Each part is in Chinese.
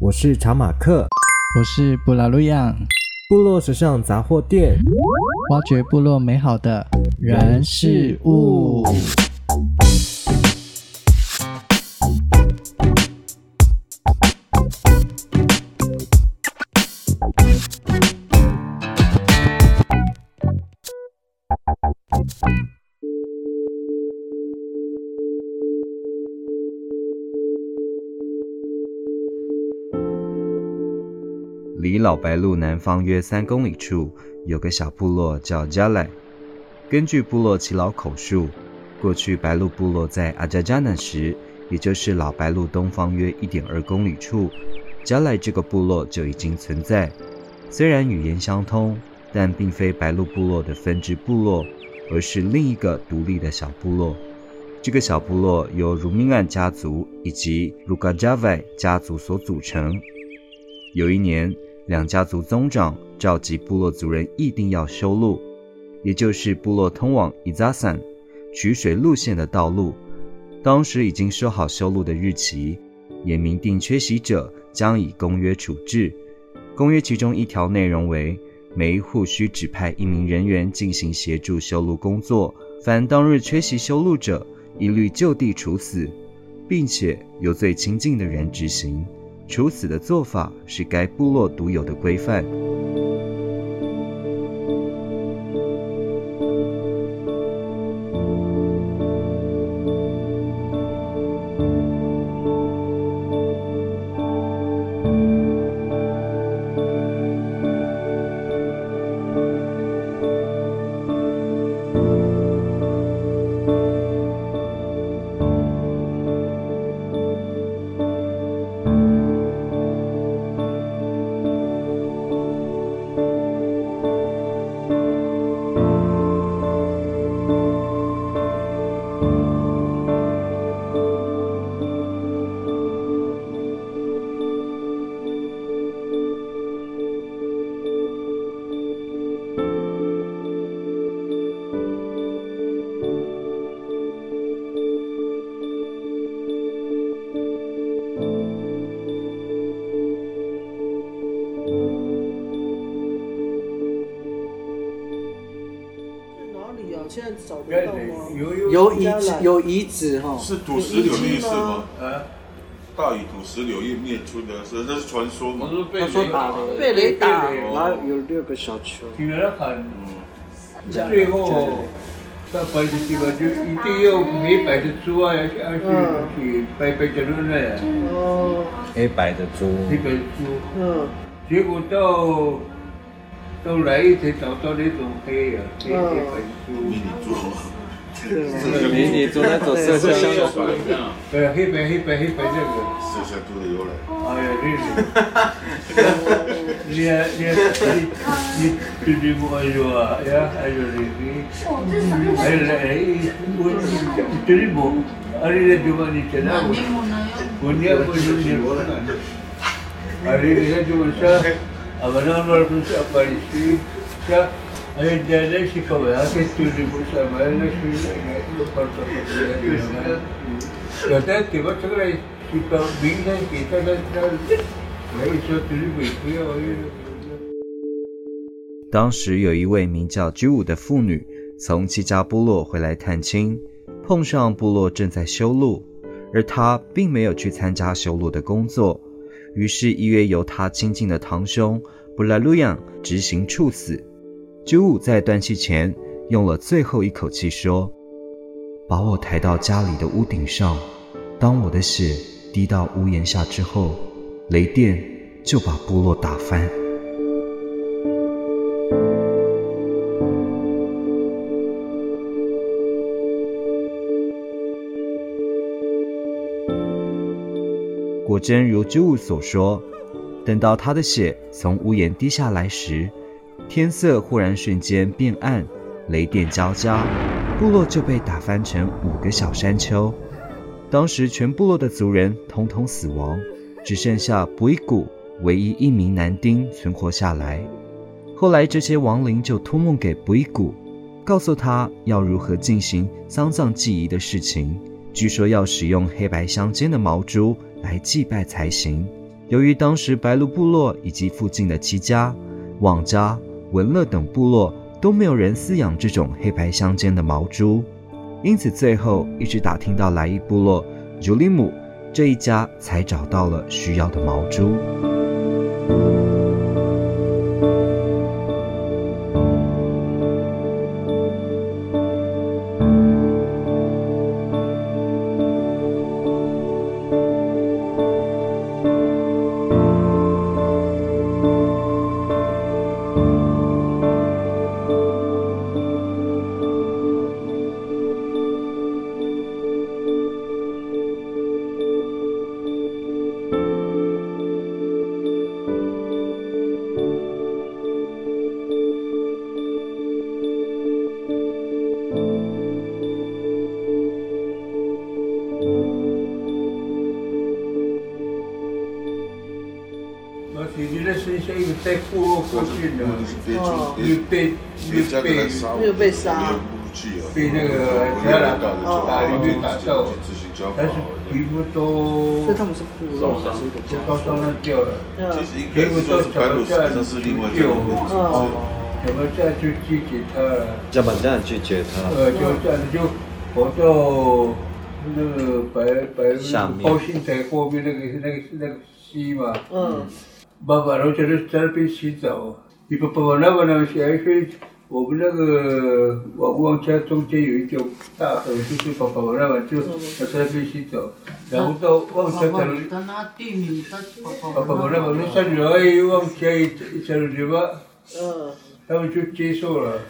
我是查马克，我是布拉路漾，部落时尚杂货店，挖掘部落美好的人事物。离老白鹿南方约三公里处，有个小部落叫加莱。根据部落耆老口述，过去白鹿部落在阿加加南时，也就是老白鹿东方约一点二公里处，加莱这个部落就已经存在。虽然语言相通，但并非白鹿部落的分支部落，而是另一个独立的小部落。这个小部落由鲁米安家族以及鲁嘎加维家族所组成。有一年，两家族宗长召集部落族人，议定要修路，也就是部落通往伊扎散取水路线的道路。当时已经说好修路的日期，也明定缺席者将以公约处置。公约其中一条内容为：每一户需指派一名人员进行协助修路工作，凡当日缺席修路者，一律就地处死，并且由最亲近的人执行。处死的做法是该部落独有的规范。现在找不到吗？有遗址，有遗址哈。是土石流历史吗？啊，大禹土石流灭出的，是这是传说吗？他说打的，被雷打，然后有六个小球。嗯，最后到白的地方就一定要黑白的猪啊，要去去白白的猪呢。哦，黑白的猪。黑白的猪。嗯，结果到。都来一才找到那种黑呀，黑黑白猪，迷你猪，是迷你猪那种色香的猪，对，黑白黑白黑白这个，色香猪的由来。哎呀，这是，你你你你你不爱说啊？呀，爱说你你，哎哎，我你这里不，啊你来就把你现在不，不你不是当时有一位名叫居武的妇女从其家部落回来探亲，碰上部落正在修路，而她并没有去参加修路的工作。于是，一约由他亲近的堂兄布拉鲁扬执行处死。居武在断气前用了最后一口气说：“把我抬到家里的屋顶上，当我的血滴到屋檐下之后，雷电就把部落打翻。”果真如居武所说，等到他的血从屋檐滴下来时，天色忽然瞬间变暗，雷电交加，部落就被打翻成五个小山丘。当时全部落的族人统统死亡，只剩下布依古唯一一名男丁存活下来。后来这些亡灵就托梦给布依古，告诉他要如何进行丧葬祭仪的事情。据说要使用黑白相间的毛猪来祭拜才行。由于当时白鹿部落以及附近的齐家、旺家、文乐等部落都没有人饲养这种黑白相间的毛猪，因此最后一直打听到来伊部落朱里姆这一家才找到了需要的毛猪。在部落附近的，被被被没有被杀，被那个加拿大打里面打到，但是皮肤都，所以他们是部落，是一个家，都烧烂掉了，皮肤都怎么这样是另外一个哦，怎么这样去拒绝他了？怎么？这样拒绝他？呃，就这样就跑到那个白白高新台后面那个那个那个溪嘛，嗯。爸爸，然后在那在那边洗澡。你爸爸爸那个呢？还是我们那个王王家中间有一条大河，就是爸爸爸那个就在那边洗澡。然后到王家他们，爸爸爸那个那三女儿王家一一家人对吧？嗯。他们就接受了。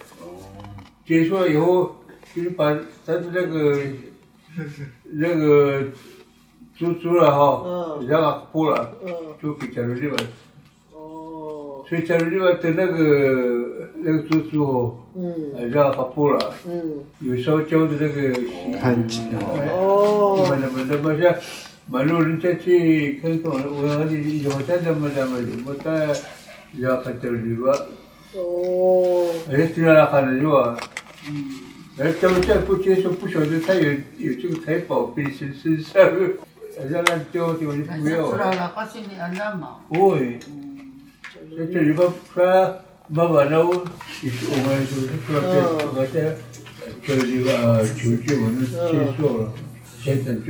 接受了以后，就是把他的那个那个。猪猪了哈，然后剥了，就给家人对吧？哦。所以家人对吧？的那个那个猪猪哦，嗯，然后他剥了，嗯，有烧焦的那个看起来。哦。那么那么那么像马路人家去看看，我我你有在那么那么有在，然后看家人对吧？哦。哎，这样看的是吧？嗯。哎，他们再不接受，不晓得他有有这个财宝被身身上。人家丢丢就不就是说这这这这里边求救，我们了，现在就。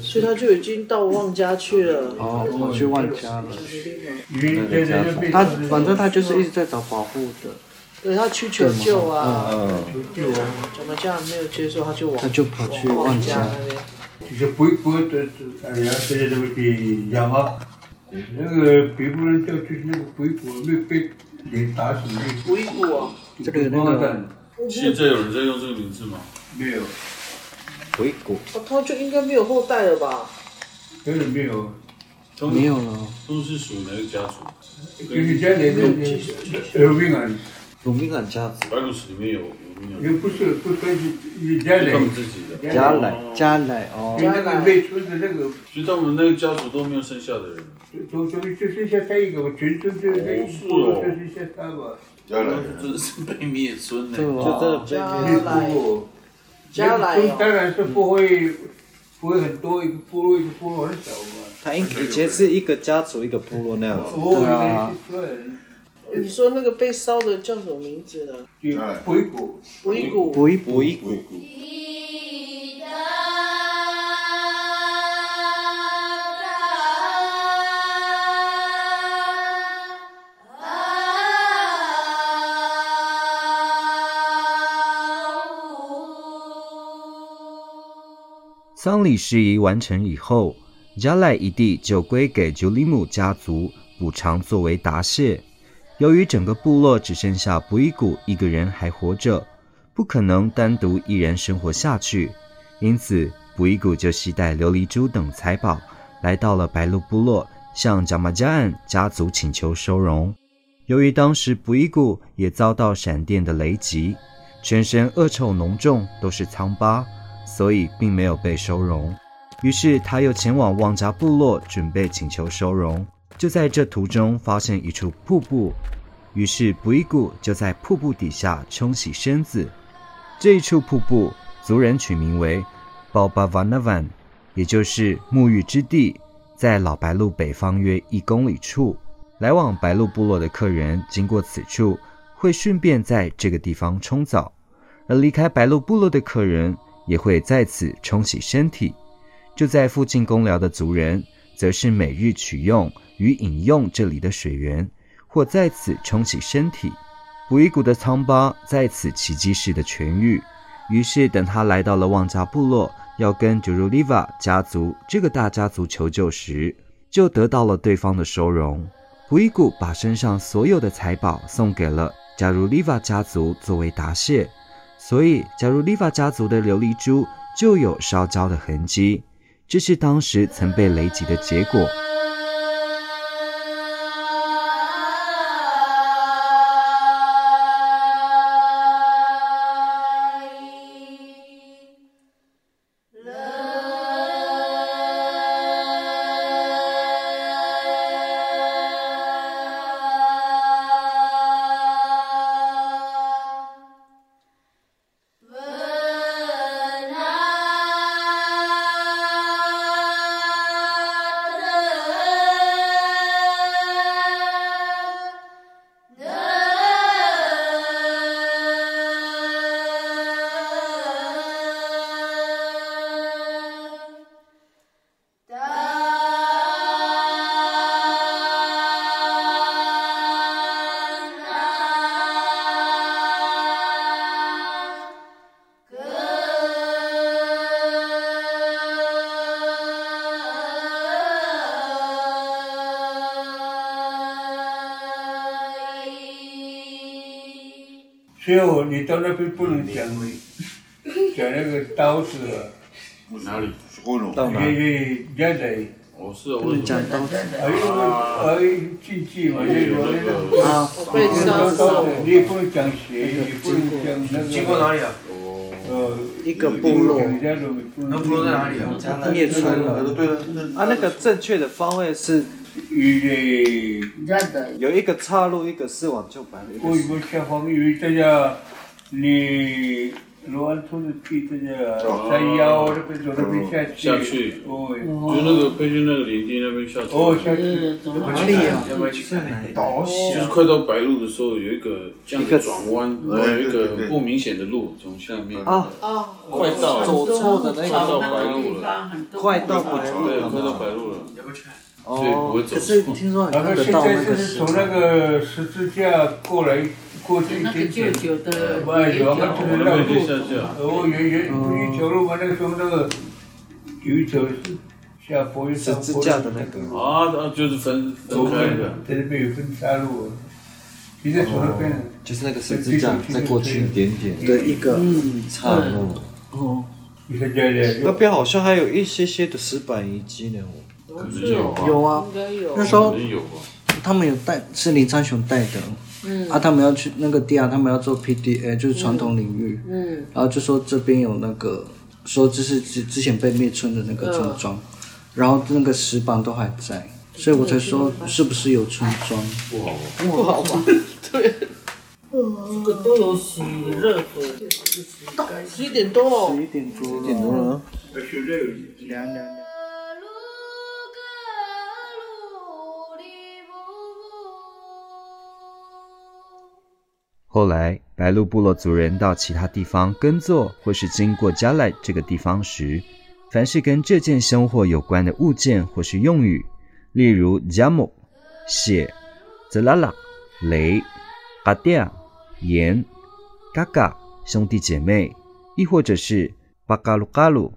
所以他就已经到旺家去了。哦，跑去万家了。他反正他就是一直在找保护的。对，他去求救啊。嗯。求救啊！怎么这样没有接受，他就往。他就跑去万家那边。就是不不的，哎呀，这些东西养啊，那个北部人叫就是那个鬼谷，没被给打死的鬼谷啊，这个那个。现在有人在用这个名字吗？没有。鬼谷。他就应该没有后代了吧？根本没有。没有了。都是属哪个家族？就是家里的鲁宾汉。鲁宾汉家族。白鹭史里面有。也不是，不是你家来，家来，家来哦。那个未村的那个，所以他们那个家族都没有剩下的人。就就就剩下他一个，全村就那一部落就剩下他吧。家来真是被灭村的，就真的被灭村。家来，当然是不会，不会很多一个部落一个部落很小嘛。他以以前是一个家族一个部落那样子。对啊。你说那个被烧的叫什么名字呢？鬼谷，鬼谷，鬼鬼谷。丧礼事宜完成以后，加赖一地就归给朱里姆家族补。偿作为答谢。由于整个部落只剩下布依古一个人还活着，不可能单独一人生活下去，因此布依古就携带琉璃珠等财宝，来到了白鹿部落，向贾玛加岸家族请求收容。由于当时布依古也遭到闪电的雷击，全身恶臭浓重，都是疮疤，所以并没有被收容。于是他又前往旺家部落，准备请求收容。就在这途中，发现一处瀑布，于是布依古就在瀑布底下冲洗身子。这一处瀑布，族人取名为“宝巴瓦纳万”，也就是沐浴之地。在老白鹿北方约一公里处。来往白鹿部落的客人经过此处，会顺便在这个地方冲澡；而离开白鹿部落的客人也会在此冲洗身体。住在附近公寮的族人，则是每日取用与饮用这里的水源，或在此冲洗身体。布依古的疮疤在此奇迹式的痊愈。于是，等他来到了旺加部落，要跟加鲁利瓦家族这个大家族求救时，就得到了对方的收容。布依古把身上所有的财宝送给了加鲁利瓦家族作为答谢，所以加鲁利瓦家族的琉璃珠就有烧焦的痕迹，这是当时曾被雷击的结果。所以我你到那边不能讲，讲那个刀子了。哪里？到哪？你你家在？我是我讲刀子。哎呦哎，禁忌嘛，那个那个。啊，被烧死。你也不能讲邪，也不能讲那个。经过哪里啊？呃，一个部落。那部落在哪里啊？灭村了。啊，那个正确的方位是。有一个岔路，一个是往旧白鹿。我有个下方有一家，你罗安村的地这家山腰那边走那边下去。下去。哦。就那个北京那个林地那边下去。哦，下去。哪里啊？要不要去看？就是快到白鹿的时候，有一个这样的转弯，然后有一个不明显的路从下面。啊啊！快到走错的那个。快到白鹿了。快到白鹿。对，哦，可是听说然后现在就是从那个十字架过来过去一点点，哎，有啊，就是那个路，哦，有有有一条路嘛，那个时候那个有一条是下坡又上坡。十字架的那个。啊，啊，就是分分开的，在那边有分岔路，你在从那边。就是那个十字架再过去一点点的一个岔路。哦。那边好像还有一些些的石板遗迹呢。有啊，那时候他们有带，是林昌雄带的，嗯，啊，他们要去那个地啊，他们要做 PDA，就是传统领域，嗯，然后就说这边有那个，说这是之之前被灭村的那个村庄，然后那个石板都还在，所以我才说是不是有村庄？不好吧？不好吧？对，这个都有洗热水，十一点多，十一点多，十一点多了，凉凉。后来，白鹿部落族人到其他地方耕作，或是经过加莱这个地方时，凡是跟这件凶祸有关的物件或是用语，例如加木、血、泽拉拉、雷、阿迪亚、盐、嘎嘎、兄弟姐妹，亦或者是巴嘎鲁嘎鲁、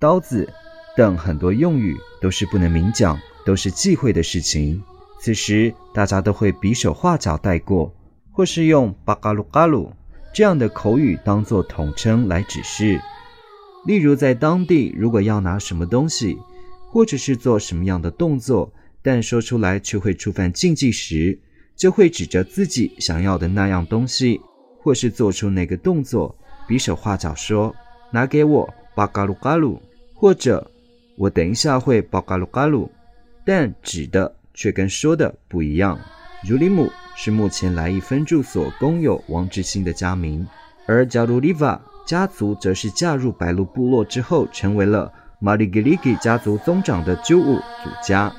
刀子等很多用语，都是不能明讲，都是忌讳的事情。此时，大家都会比手画脚带过。或是用巴嘎鲁嘎鲁这样的口语当做统称来指示。例如，在当地，如果要拿什么东西，或者是做什么样的动作，但说出来却会触犯禁忌时，就会指着自己想要的那样东西，或是做出那个动作，比手画脚说：“拿给我巴嘎鲁嘎鲁”，或者“我等一下会巴嘎鲁嘎鲁”，但指的却跟说的不一样。如里姆。是目前来伊分住所公有王志兴的家名，而加鲁里瓦家族则是嫁入白鹿部落之后，成为了马里格里基家族宗长的旧物祖家。